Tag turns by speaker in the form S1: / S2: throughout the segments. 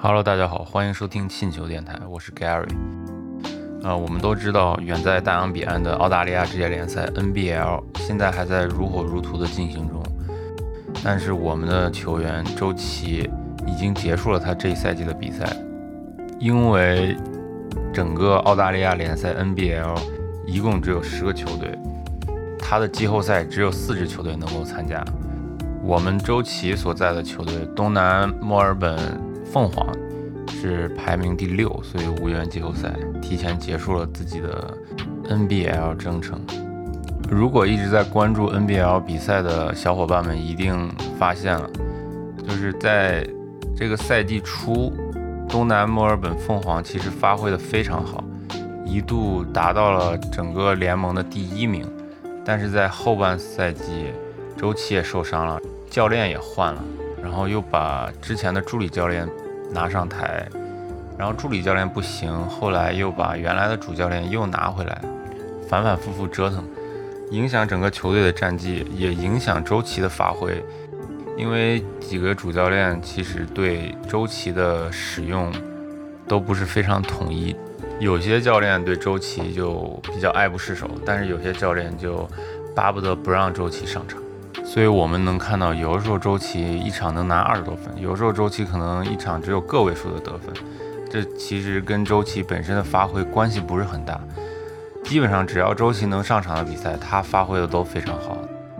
S1: Hello，大家好，欢迎收听信球电台，我是 Gary。呃，我们都知道，远在大洋彼岸的澳大利亚职业联赛 NBL 现在还在如火如荼的进行中，但是我们的球员周琦已经结束了他这一赛季的比赛，因为整个澳大利亚联赛 NBL 一共只有十个球队，他的季后赛只有四支球队能够参加。我们周琦所在的球队东南墨尔本。凤凰是排名第六，所以无缘季后赛，提前结束了自己的 NBL 征程。如果一直在关注 NBL 比赛的小伙伴们，一定发现了，就是在这个赛季初，东南墨尔本凤凰其实发挥的非常好，一度达到了整个联盟的第一名。但是在后半赛季，周琦也受伤了，教练也换了。然后又把之前的助理教练拿上台，然后助理教练不行，后来又把原来的主教练又拿回来，反反复复折腾，影响整个球队的战绩，也影响周琦的发挥。因为几个主教练其实对周琦的使用都不是非常统一，有些教练对周琦就比较爱不释手，但是有些教练就巴不得不让周琦上场。所以我们能看到，有的时候周琦一场能拿二十多分，有时候周琦可能一场只有个位数的得分，这其实跟周琦本身的发挥关系不是很大。基本上只要周琦能上场的比赛，他发挥的都非常好。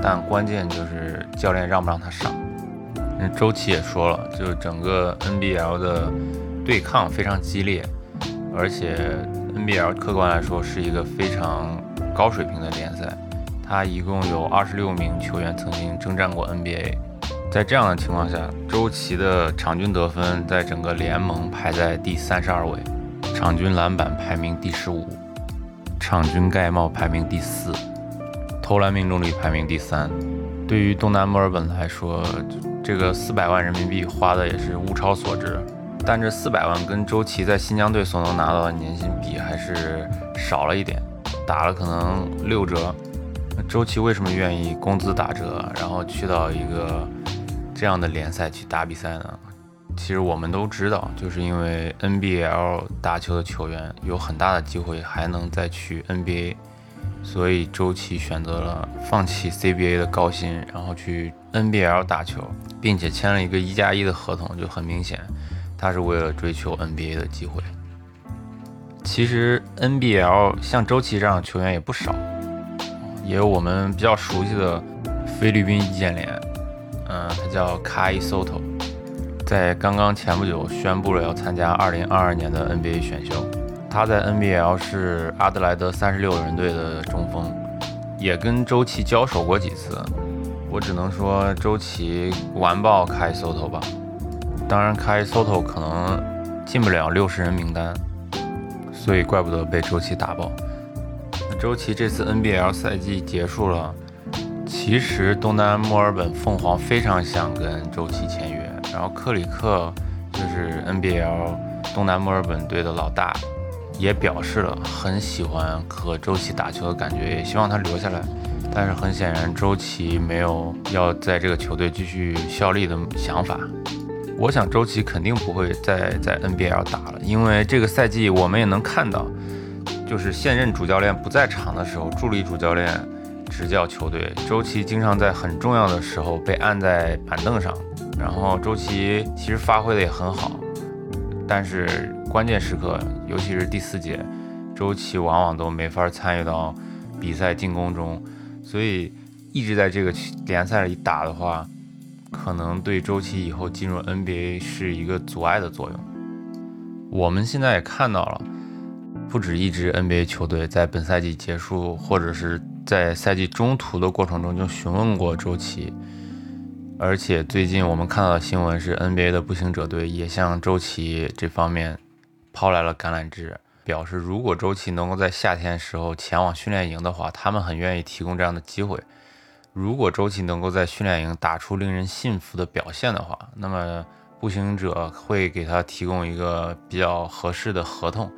S1: 但关键就是教练让不让他上。那周琦也说了，就整个 NBL 的对抗非常激烈，而且 NBL 客观来说是一个非常高水平的联赛。他一共有二十六名球员曾经征战过 NBA，在这样的情况下，周琦的场均得分在整个联盟排在第三十二位，场均篮板排名第十五，场均盖帽排名第四，投篮命中率排名第三。对于东南墨尔本来说，这个四百万人民币花的也是物超所值，但这四百万跟周琦在新疆队所能拿到的年薪比还是少了一点，打了可能六折。周琦为什么愿意工资打折，然后去到一个这样的联赛去打比赛呢？其实我们都知道，就是因为 NBL 打球的球员有很大的机会还能再去 NBA，所以周琦选择了放弃 CBA 的高薪，然后去 NBL 打球，并且签了一个一加一的合同，就很明显，他是为了追求 NBA 的机会。其实 NBL 像周琦这样的球员也不少。也有我们比较熟悉的菲律宾易建联，嗯，他叫 Kai Soto，，在刚刚前不久宣布了要参加2022年的 NBA 选秀。他在 NBL 是阿德莱德三十六人队的中锋，也跟周琦交手过几次。我只能说周琦完爆 Kai Soto 吧。当然，，Kai Soto 可能进不了六十人名单，所以怪不得被周琦打爆。周琦这次 NBL 赛季结束了，其实东南墨尔本凤凰非常想跟周琦签约，然后克里克就是 NBL 东南墨尔本队的老大，也表示了很喜欢和周琦打球的感觉，也希望他留下来。但是很显然，周琦没有要在这个球队继续效力的想法。我想周琦肯定不会再在 NBL 打了，因为这个赛季我们也能看到。就是现任主教练不在场的时候，助理主教练执教球队。周琦经常在很重要的时候被按在板凳上，然后周琦其实发挥的也很好，但是关键时刻，尤其是第四节，周琦往往都没法参与到比赛进攻中，所以一直在这个联赛里打的话，可能对周琦以后进入 NBA 是一个阻碍的作用。我们现在也看到了。不止一支 NBA 球队在本赛季结束或者是在赛季中途的过程中就询问过周琦，而且最近我们看到的新闻是 NBA 的步行者队也向周琦这方面抛来了橄榄枝，表示如果周琦能够在夏天时候前往训练营的话，他们很愿意提供这样的机会。如果周琦能够在训练营打出令人信服的表现的话，那么步行者会给他提供一个比较合适的合同。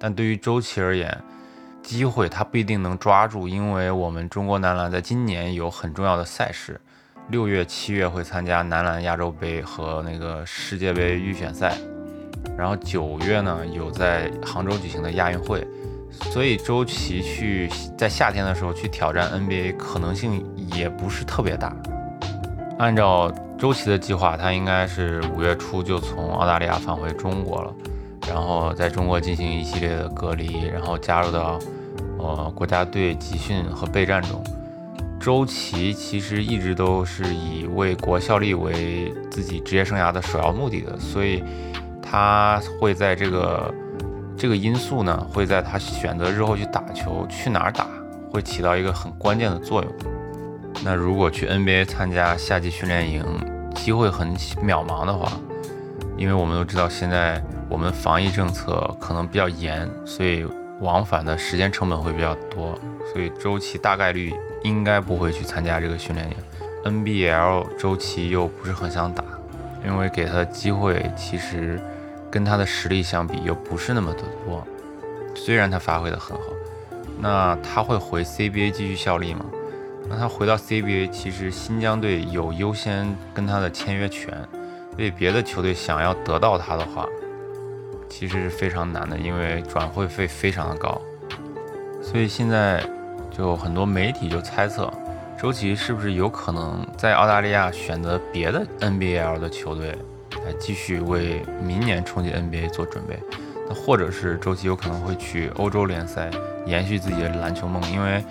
S1: 但对于周琦而言，机会他不一定能抓住，因为我们中国男篮在今年有很重要的赛事，六月、七月会参加男篮亚洲杯和那个世界杯预选赛。然后九月呢有在杭州举行的亚运会，所以周琦去在夏天的时候去挑战 NBA 可能性也不是特别大。按照周琦的计划，他应该是五月初就从澳大利亚返回中国了，然后在中国进行一系列的隔离，然后加入到呃国家队集训和备战中。周琦其实一直都是以为国效力为自己职业生涯的首要目的的，所以他会在这个这个因素呢，会在他选择日后去打球去哪儿打，会起到一个很关键的作用。那如果去 NBA 参加夏季训练营，机会很渺茫的话，因为我们都知道现在我们防疫政策可能比较严，所以往返的时间成本会比较多，所以周琦大概率应该不会去参加这个训练营。NBL 周琦又不是很想打，因为给他的机会其实跟他的实力相比又不是那么的多。虽然他发挥的很好，那他会回 CBA 继续效力吗？那他回到 CBA，其实新疆队有优先跟他的签约权，为别的球队想要得到他的话，其实是非常难的，因为转会费非常的高。所以现在就很多媒体就猜测，周琦是不是有可能在澳大利亚选择别的 NBL 的球队，来继续为明年冲击 NBA 做准备？那或者是周琦有可能会去欧洲联赛延续自己的篮球梦，因为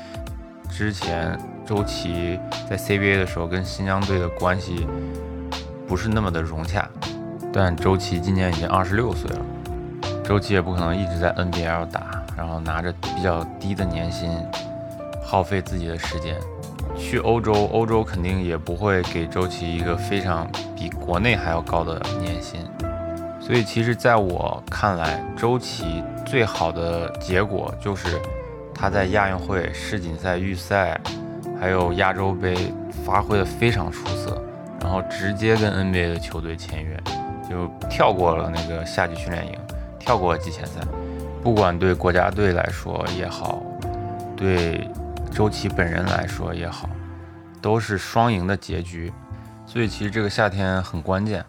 S1: 之前。周琦在 CBA 的时候跟新疆队的关系不是那么的融洽，但周琦今年已经二十六岁了，周琦也不可能一直在 NBL 打，然后拿着比较低的年薪，耗费自己的时间。去欧洲，欧洲肯定也不会给周琦一个非常比国内还要高的年薪，所以其实在我看来，周琦最好的结果就是他在亚运会、世锦赛预赛。还有亚洲杯发挥的非常出色，然后直接跟 NBA 的球队签约，就跳过了那个夏季训练营，跳过了季前赛。不管对国家队来说也好，对周琦本人来说也好，都是双赢的结局。所以其实这个夏天很关键，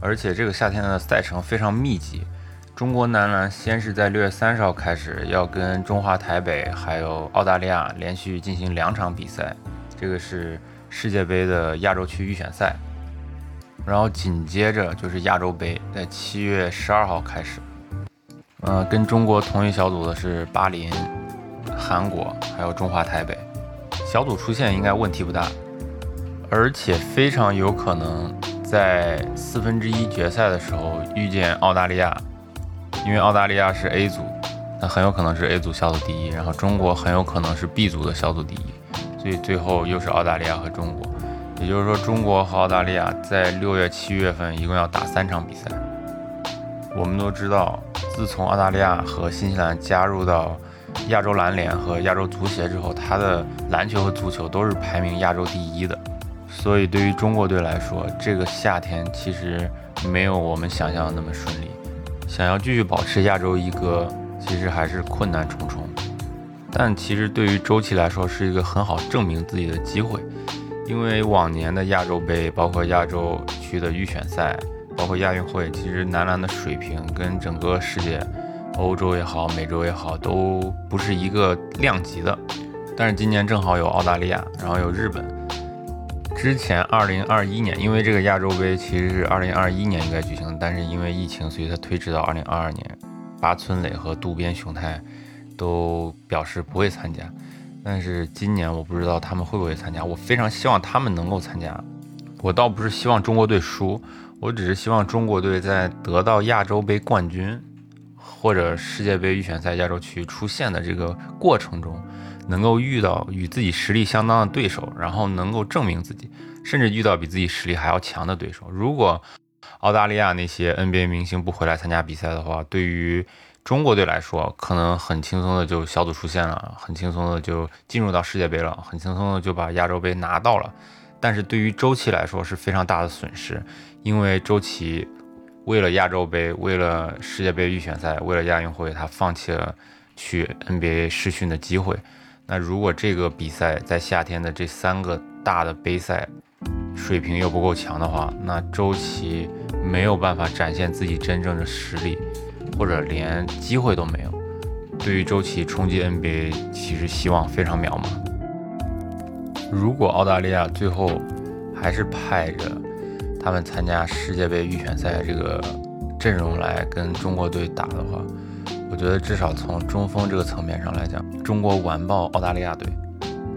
S1: 而且这个夏天的赛程非常密集。中国男篮先是在六月三十号开始要跟中华台北还有澳大利亚连续进行两场比赛，这个是世界杯的亚洲区预选赛，然后紧接着就是亚洲杯，在七月十二号开始。呃，跟中国同一小组的是巴林、韩国还有中华台北，小组出线应该问题不大，而且非常有可能在四分之一决赛的时候遇见澳大利亚。因为澳大利亚是 A 组，那很有可能是 A 组小组第一，然后中国很有可能是 B 组的小组第一，所以最后又是澳大利亚和中国。也就是说，中国和澳大利亚在六月、七月份一共要打三场比赛。我们都知道，自从澳大利亚和新西兰加入到亚洲篮联和亚洲足协之后，它的篮球和足球都是排名亚洲第一的。所以对于中国队来说，这个夏天其实没有我们想象的那么顺利。想要继续保持亚洲一哥，其实还是困难重重。但其实对于周琦来说，是一个很好证明自己的机会。因为往年的亚洲杯，包括亚洲区的预选赛，包括亚运会，其实男篮的水平跟整个世界，欧洲也好，美洲也好，都不是一个量级的。但是今年正好有澳大利亚，然后有日本。之前二零二一年，因为这个亚洲杯其实是二零二一年应该举行，但是因为疫情，所以它推迟到二零二二年。八村垒和渡边雄太都表示不会参加，但是今年我不知道他们会不会参加。我非常希望他们能够参加。我倒不是希望中国队输，我只是希望中国队在得到亚洲杯冠军或者世界杯预选赛亚洲区出现的这个过程中。能够遇到与自己实力相当的对手，然后能够证明自己，甚至遇到比自己实力还要强的对手。如果澳大利亚那些 NBA 明星不回来参加比赛的话，对于中国队来说，可能很轻松的就小组出线了，很轻松的就进入到世界杯了，很轻松的就把亚洲杯拿到了。但是对于周琦来说是非常大的损失，因为周琦为了亚洲杯，为了世界杯预选赛，为了亚运会，他放弃了 去 NBA 试训的机会。那如果这个比赛在夏天的这三个大的杯赛水平又不够强的话，那周琦没有办法展现自己真正的实力，或者连机会都没有。对于周琦冲击 NBA，其实希望非常渺茫。如果澳大利亚最后还是派着他们参加世界杯预选赛这个阵容来跟中国队打的话，我觉得至少从中锋这个层面上来讲，中国完爆澳大利亚队。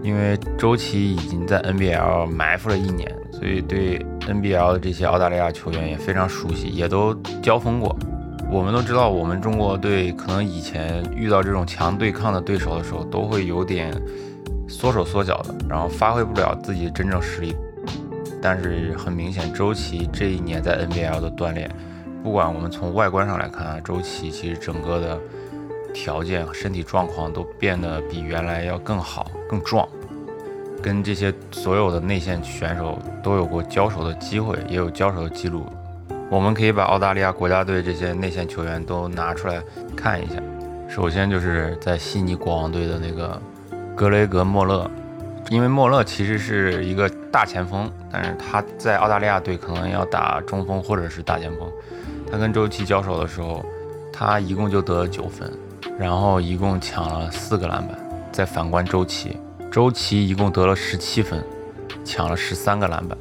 S1: 因为周琦已经在 NBL 埋伏了一年，所以对 NBL 的这些澳大利亚球员也非常熟悉，也都交锋过。我们都知道，我们中国队可能以前遇到这种强对抗的对手的时候，都会有点缩手缩脚的，然后发挥不了自己真正实力。但是很明显，周琦这一年在 NBL 的锻炼，不管我们从外观上来看啊，周琦其实整个的。条件身体状况都变得比原来要更好、更壮，跟这些所有的内线选手都有过交手的机会，也有交手的记录。我们可以把澳大利亚国家队这些内线球员都拿出来看一下。首先就是在悉尼国王队的那个格雷格·莫勒，因为莫勒其实是一个大前锋，但是他在澳大利亚队可能要打中锋或者是大前锋。他跟周琦交手的时候，他一共就得了九分。然后一共抢了四个篮板，再反观周琦，周琦一共得了十七分，抢了十三个篮板，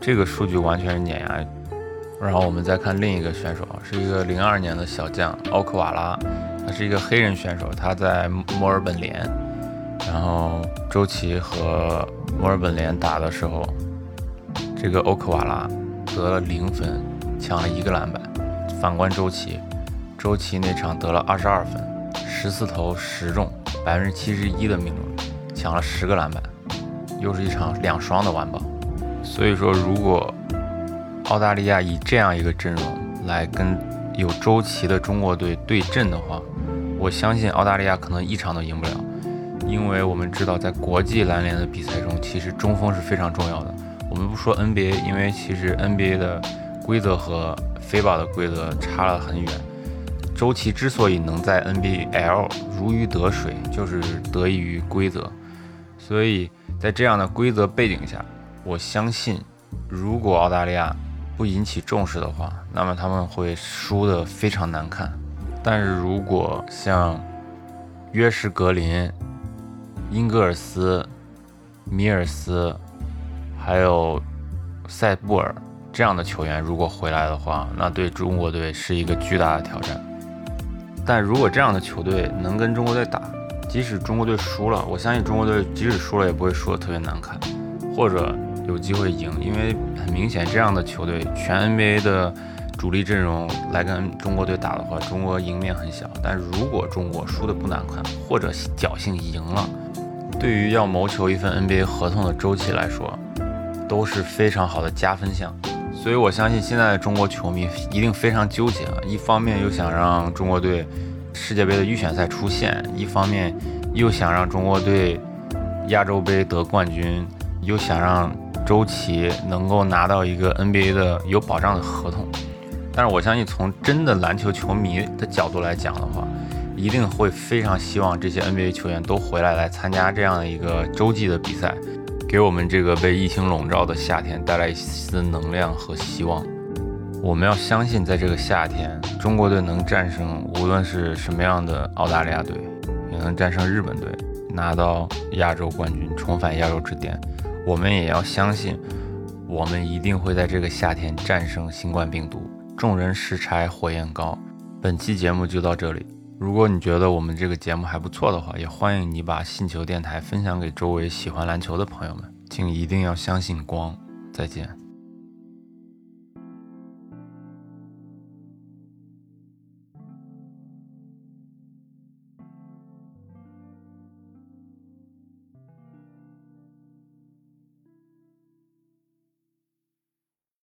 S1: 这个数据完全是碾压。然后我们再看另一个选手，是一个零二年的小将奥克瓦拉，他是一个黑人选手，他在墨尔本联。然后周琦和墨尔本联打的时候，这个奥克瓦拉得了零分，抢了一个篮板。反观周琦。周琦那场得了二十二分，十四投十中，百分之七十一的命中率，抢了十个篮板，又是一场两双的完爆。所以说，如果澳大利亚以这样一个阵容来跟有周琦的中国队对阵的话，我相信澳大利亚可能一场都赢不了。因为我们知道，在国际篮联的比赛中，其实中锋是非常重要的。我们不说 NBA，因为其实 NBA 的规则和 FIBA 的规则差了很远。周琦之所以能在 NBL 如鱼得水，就是得益于规则。所以在这样的规则背景下，我相信，如果澳大利亚不引起重视的话，那么他们会输得非常难看。但是如果像约什格林、英格尔斯、米尔斯，还有塞布尔这样的球员如果回来的话，那对中国队是一个巨大的挑战。但如果这样的球队能跟中国队打，即使中国队输了，我相信中国队即使输了也不会输得特别难看，或者有机会赢，因为很明显这样的球队全 NBA 的主力阵容来跟中国队打的话，中国赢面很小。但如果中国输的不难看，或者侥幸赢了，对于要谋求一份 NBA 合同的周琦来说，都是非常好的加分项。所以，我相信现在的中国球迷一定非常纠结啊！一方面又想让中国队世界杯的预选赛出现，一方面又想让中国队亚洲杯得冠军，又想让周琦能够拿到一个 NBA 的有保障的合同。但是，我相信从真的篮球球迷的角度来讲的话，一定会非常希望这些 NBA 球员都回来来参加这样的一个洲际的比赛。给我们这个被疫情笼罩的夏天带来一丝能量和希望。我们要相信，在这个夏天，中国队能战胜无论是什么样的澳大利亚队，也能战胜日本队，拿到亚洲冠军，重返亚洲之巅。我们也要相信，我们一定会在这个夏天战胜新冠病毒。众人拾柴火焰高。本期节目就到这里。如果你觉得我们这个节目还不错的话，也欢迎你把信球电台分享给周围喜欢篮球的朋友们。请一定要相信光。再见。